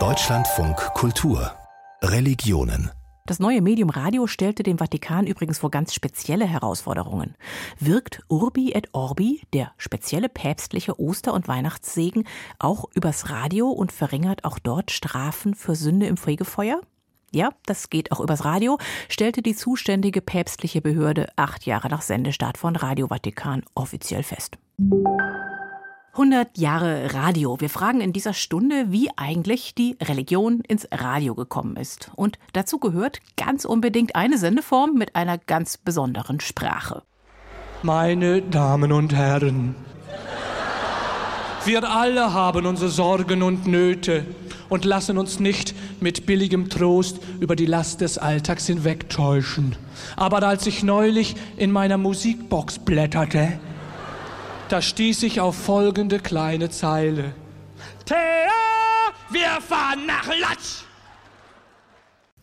Deutschlandfunk Kultur Religionen das neue Medium Radio stellte dem Vatikan übrigens vor ganz spezielle Herausforderungen. Wirkt Urbi et Orbi, der spezielle päpstliche Oster- und Weihnachtssegen, auch übers Radio und verringert auch dort Strafen für Sünde im Fegefeuer? Ja, das geht auch übers Radio, stellte die zuständige päpstliche Behörde acht Jahre nach Sendestart von Radio Vatikan offiziell fest. 100 Jahre Radio. Wir fragen in dieser Stunde, wie eigentlich die Religion ins Radio gekommen ist. Und dazu gehört ganz unbedingt eine Sendeform mit einer ganz besonderen Sprache. Meine Damen und Herren, wir alle haben unsere Sorgen und Nöte und lassen uns nicht mit billigem Trost über die Last des Alltags hinwegtäuschen. Aber als ich neulich in meiner Musikbox blätterte, da stieß ich auf folgende kleine Zeile. Thea, wir fahren nach Latsch!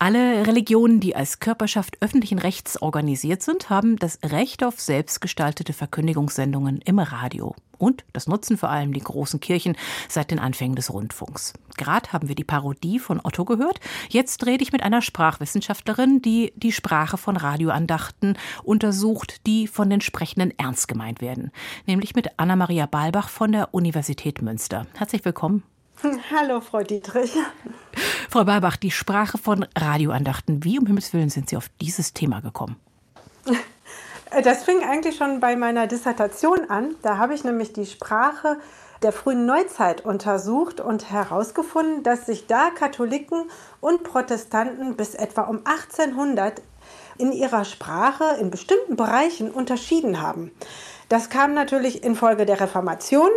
Alle Religionen, die als Körperschaft öffentlichen Rechts organisiert sind, haben das Recht auf selbstgestaltete Verkündigungssendungen im Radio. Und das nutzen vor allem die großen Kirchen seit den Anfängen des Rundfunks. Gerade haben wir die Parodie von Otto gehört. Jetzt rede ich mit einer Sprachwissenschaftlerin, die die Sprache von Radioandachten untersucht, die von den Sprechenden ernst gemeint werden. Nämlich mit Anna-Maria Balbach von der Universität Münster. Herzlich willkommen. Hallo, Frau Dietrich. Frau Balbach, die Sprache von Radioandachten. Wie um Himmels Willen sind Sie auf dieses Thema gekommen? Das fing eigentlich schon bei meiner Dissertation an. Da habe ich nämlich die Sprache der frühen Neuzeit untersucht und herausgefunden, dass sich da Katholiken und Protestanten bis etwa um 1800 in ihrer Sprache in bestimmten Bereichen unterschieden haben. Das kam natürlich infolge der Reformation.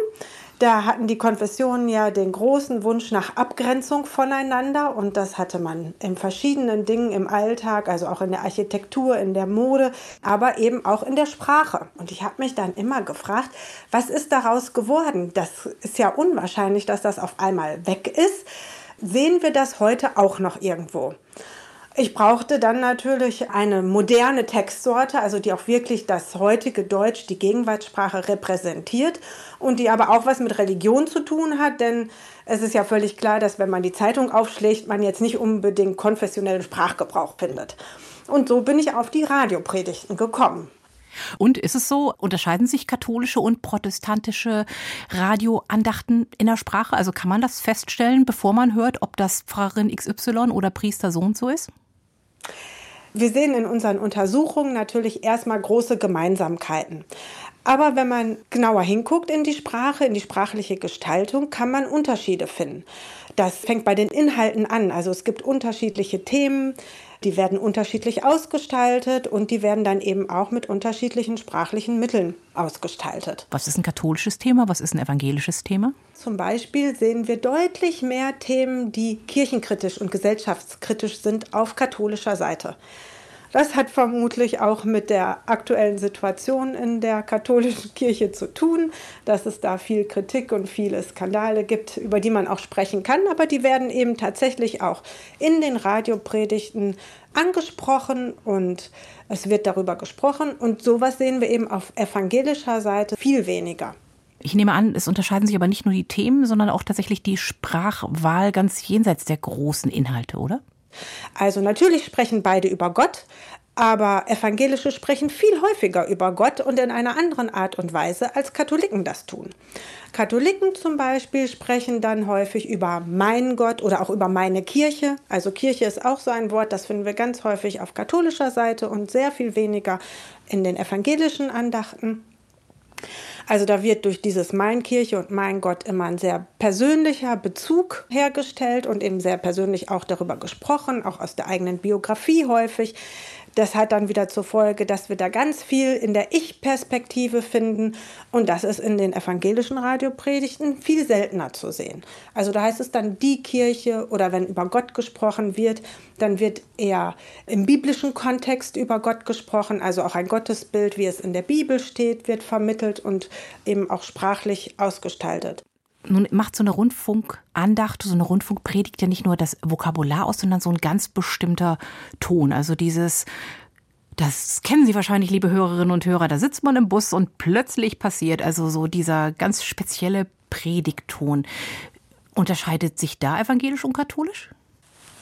Da hatten die Konfessionen ja den großen Wunsch nach Abgrenzung voneinander und das hatte man in verschiedenen Dingen im Alltag, also auch in der Architektur, in der Mode, aber eben auch in der Sprache. Und ich habe mich dann immer gefragt, was ist daraus geworden? Das ist ja unwahrscheinlich, dass das auf einmal weg ist. Sehen wir das heute auch noch irgendwo? Ich brauchte dann natürlich eine moderne Textsorte, also die auch wirklich das heutige Deutsch, die Gegenwartssprache repräsentiert und die aber auch was mit Religion zu tun hat, denn es ist ja völlig klar, dass wenn man die Zeitung aufschlägt, man jetzt nicht unbedingt konfessionellen Sprachgebrauch findet. Und so bin ich auf die Radiopredigten gekommen. Und ist es so, unterscheiden sich katholische und protestantische Radioandachten in der Sprache? Also kann man das feststellen, bevor man hört, ob das Pfarrerin XY oder Priester so und so ist? Wir sehen in unseren Untersuchungen natürlich erstmal große Gemeinsamkeiten. Aber wenn man genauer hinguckt in die Sprache, in die sprachliche Gestaltung, kann man Unterschiede finden. Das fängt bei den Inhalten an. Also es gibt unterschiedliche Themen, die werden unterschiedlich ausgestaltet und die werden dann eben auch mit unterschiedlichen sprachlichen Mitteln ausgestaltet. Was ist ein katholisches Thema? Was ist ein evangelisches Thema? Zum Beispiel sehen wir deutlich mehr Themen, die kirchenkritisch und gesellschaftskritisch sind auf katholischer Seite. Das hat vermutlich auch mit der aktuellen Situation in der katholischen Kirche zu tun, dass es da viel Kritik und viele Skandale gibt, über die man auch sprechen kann, aber die werden eben tatsächlich auch in den Radiopredigten angesprochen und es wird darüber gesprochen und sowas sehen wir eben auf evangelischer Seite viel weniger. Ich nehme an, es unterscheiden sich aber nicht nur die Themen, sondern auch tatsächlich die Sprachwahl ganz jenseits der großen Inhalte, oder? Also natürlich sprechen beide über Gott, aber Evangelische sprechen viel häufiger über Gott und in einer anderen Art und Weise, als Katholiken das tun. Katholiken zum Beispiel sprechen dann häufig über mein Gott oder auch über meine Kirche. Also Kirche ist auch so ein Wort, das finden wir ganz häufig auf katholischer Seite und sehr viel weniger in den evangelischen Andachten. Also da wird durch dieses Mein Kirche und Mein Gott immer ein sehr persönlicher Bezug hergestellt und eben sehr persönlich auch darüber gesprochen, auch aus der eigenen Biografie häufig. Das hat dann wieder zur Folge, dass wir da ganz viel in der Ich-Perspektive finden und das ist in den evangelischen Radiopredigten viel seltener zu sehen. Also da heißt es dann die Kirche oder wenn über Gott gesprochen wird, dann wird eher im biblischen Kontext über Gott gesprochen, also auch ein Gottesbild, wie es in der Bibel steht, wird vermittelt und eben auch sprachlich ausgestaltet. Nun macht so eine Rundfunkandacht, so eine Rundfunkpredigt ja nicht nur das Vokabular aus, sondern so ein ganz bestimmter Ton. Also dieses, das kennen Sie wahrscheinlich, liebe Hörerinnen und Hörer, da sitzt man im Bus und plötzlich passiert also so dieser ganz spezielle Predigtton. Unterscheidet sich da evangelisch und katholisch?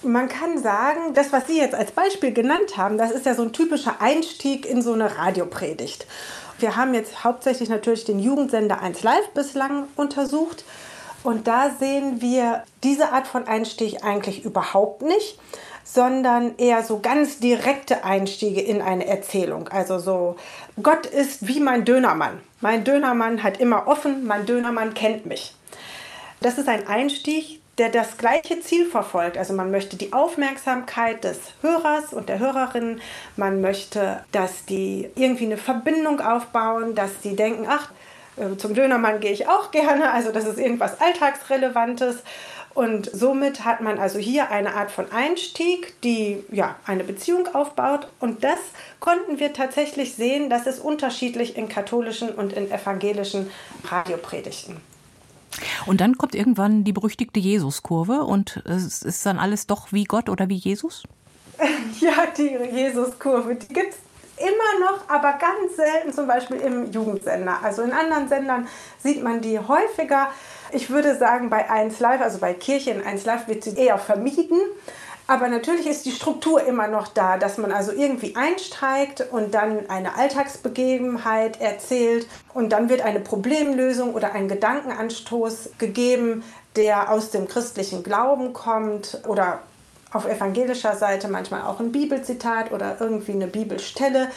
Man kann sagen, das, was Sie jetzt als Beispiel genannt haben, das ist ja so ein typischer Einstieg in so eine Radiopredigt. Wir haben jetzt hauptsächlich natürlich den Jugendsender 1 Live bislang untersucht. Und da sehen wir diese Art von Einstieg eigentlich überhaupt nicht, sondern eher so ganz direkte Einstiege in eine Erzählung. Also so, Gott ist wie mein Dönermann. Mein Dönermann hat immer offen, mein Dönermann kennt mich. Das ist ein Einstieg, der das gleiche Ziel verfolgt. Also man möchte die Aufmerksamkeit des Hörers und der Hörerin, man möchte, dass die irgendwie eine Verbindung aufbauen, dass die denken, ach, äh, zum Dönermann gehe ich auch gerne, also das ist irgendwas Alltagsrelevantes. Und somit hat man also hier eine Art von Einstieg, die ja eine Beziehung aufbaut. Und das konnten wir tatsächlich sehen, das ist unterschiedlich in katholischen und in evangelischen Radiopredigten. Und dann kommt irgendwann die berüchtigte Jesuskurve und es ist dann alles doch wie Gott oder wie Jesus? Ja, die Jesuskurve, die gibt es immer noch, aber ganz selten zum Beispiel im Jugendsender. Also in anderen Sendern sieht man die häufiger. Ich würde sagen, bei 1 Live, also bei Kirche in 1 Live wird sie eher vermieden. Aber natürlich ist die Struktur immer noch da, dass man also irgendwie einsteigt und dann eine Alltagsbegebenheit erzählt und dann wird eine Problemlösung oder ein Gedankenanstoß gegeben, der aus dem christlichen Glauben kommt oder auf evangelischer Seite manchmal auch ein Bibelzitat oder irgendwie eine Bibelstelle,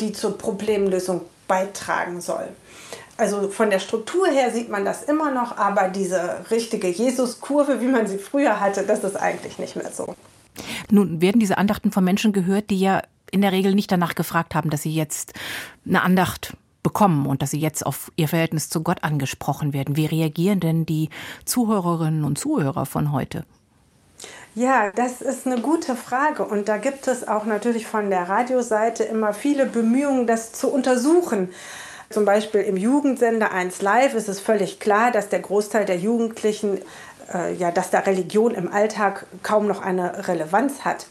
die zur Problemlösung beitragen soll. Also von der Struktur her sieht man das immer noch, aber diese richtige Jesuskurve, wie man sie früher hatte, das ist eigentlich nicht mehr so. Nun werden diese Andachten von Menschen gehört, die ja in der Regel nicht danach gefragt haben, dass sie jetzt eine Andacht bekommen und dass sie jetzt auf ihr Verhältnis zu Gott angesprochen werden. Wie reagieren denn die Zuhörerinnen und Zuhörer von heute? Ja, das ist eine gute Frage. Und da gibt es auch natürlich von der Radioseite immer viele Bemühungen, das zu untersuchen. Zum Beispiel im Jugendsender 1 Live ist es völlig klar, dass der Großteil der Jugendlichen, äh, ja, dass da Religion im Alltag kaum noch eine Relevanz hat.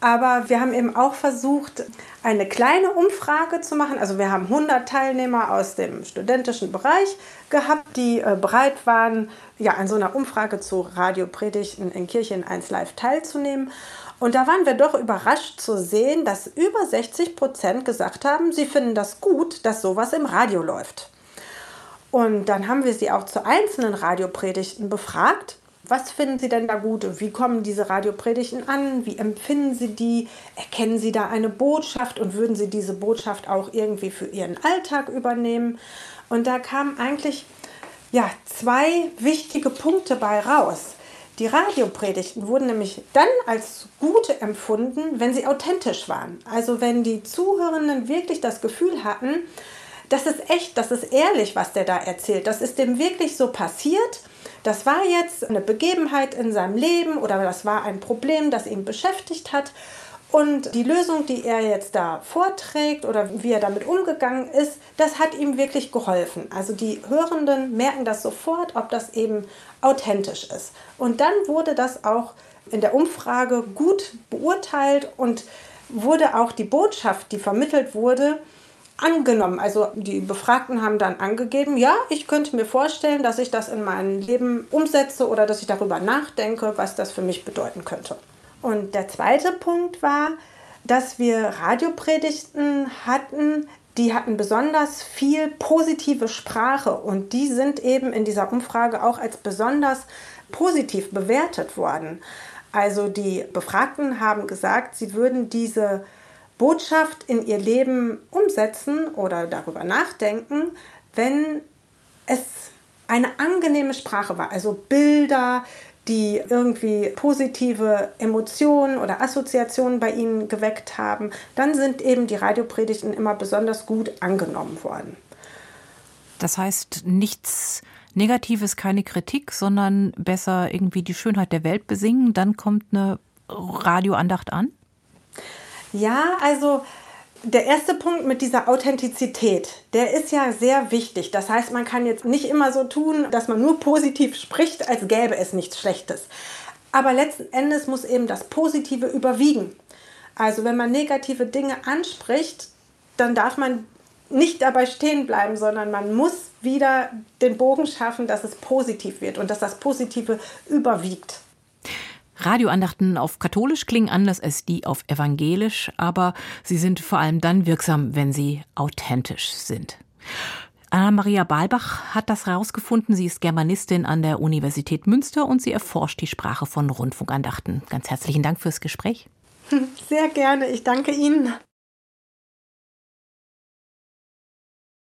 Aber wir haben eben auch versucht, eine kleine Umfrage zu machen. Also wir haben 100 Teilnehmer aus dem studentischen Bereich gehabt, die äh, bereit waren, ja, an so einer Umfrage zu Radiopredigten in Kirchen 1 Live teilzunehmen. Und da waren wir doch überrascht zu sehen, dass über 60 Prozent gesagt haben, sie finden das gut, dass sowas im Radio läuft. Und dann haben wir sie auch zu einzelnen Radiopredigten befragt was finden Sie denn da gut? Wie kommen diese Radiopredigten an? Wie empfinden Sie die? Erkennen Sie da eine Botschaft und würden Sie diese Botschaft auch irgendwie für Ihren Alltag übernehmen? Und da kamen eigentlich ja, zwei wichtige Punkte bei raus. Die Radiopredigten wurden nämlich dann als gut empfunden, wenn sie authentisch waren. Also wenn die Zuhörenden wirklich das Gefühl hatten, das ist echt, das ist ehrlich, was der da erzählt. Das ist dem wirklich so passiert das war jetzt eine Begebenheit in seinem Leben oder das war ein Problem, das ihn beschäftigt hat. Und die Lösung, die er jetzt da vorträgt oder wie er damit umgegangen ist, das hat ihm wirklich geholfen. Also die Hörenden merken das sofort, ob das eben authentisch ist. Und dann wurde das auch in der Umfrage gut beurteilt und wurde auch die Botschaft, die vermittelt wurde, angenommen. Also die Befragten haben dann angegeben, ja, ich könnte mir vorstellen, dass ich das in meinem Leben umsetze oder dass ich darüber nachdenke, was das für mich bedeuten könnte. Und der zweite Punkt war, dass wir Radiopredigten hatten, die hatten besonders viel positive Sprache und die sind eben in dieser Umfrage auch als besonders positiv bewertet worden. Also die Befragten haben gesagt, sie würden diese Botschaft in ihr Leben umsetzen oder darüber nachdenken, wenn es eine angenehme Sprache war, also Bilder, die irgendwie positive Emotionen oder Assoziationen bei ihnen geweckt haben, dann sind eben die Radiopredigten immer besonders gut angenommen worden. Das heißt, nichts Negatives, keine Kritik, sondern besser irgendwie die Schönheit der Welt besingen, dann kommt eine Radioandacht an? Ja, also der erste Punkt mit dieser Authentizität, der ist ja sehr wichtig. Das heißt, man kann jetzt nicht immer so tun, dass man nur positiv spricht, als gäbe es nichts Schlechtes. Aber letzten Endes muss eben das Positive überwiegen. Also wenn man negative Dinge anspricht, dann darf man nicht dabei stehen bleiben, sondern man muss wieder den Bogen schaffen, dass es positiv wird und dass das Positive überwiegt. Radioandachten auf katholisch klingen anders als die auf evangelisch, aber sie sind vor allem dann wirksam, wenn sie authentisch sind. Anna-Maria Balbach hat das herausgefunden. Sie ist Germanistin an der Universität Münster und sie erforscht die Sprache von Rundfunkandachten. Ganz herzlichen Dank fürs Gespräch. Sehr gerne. Ich danke Ihnen.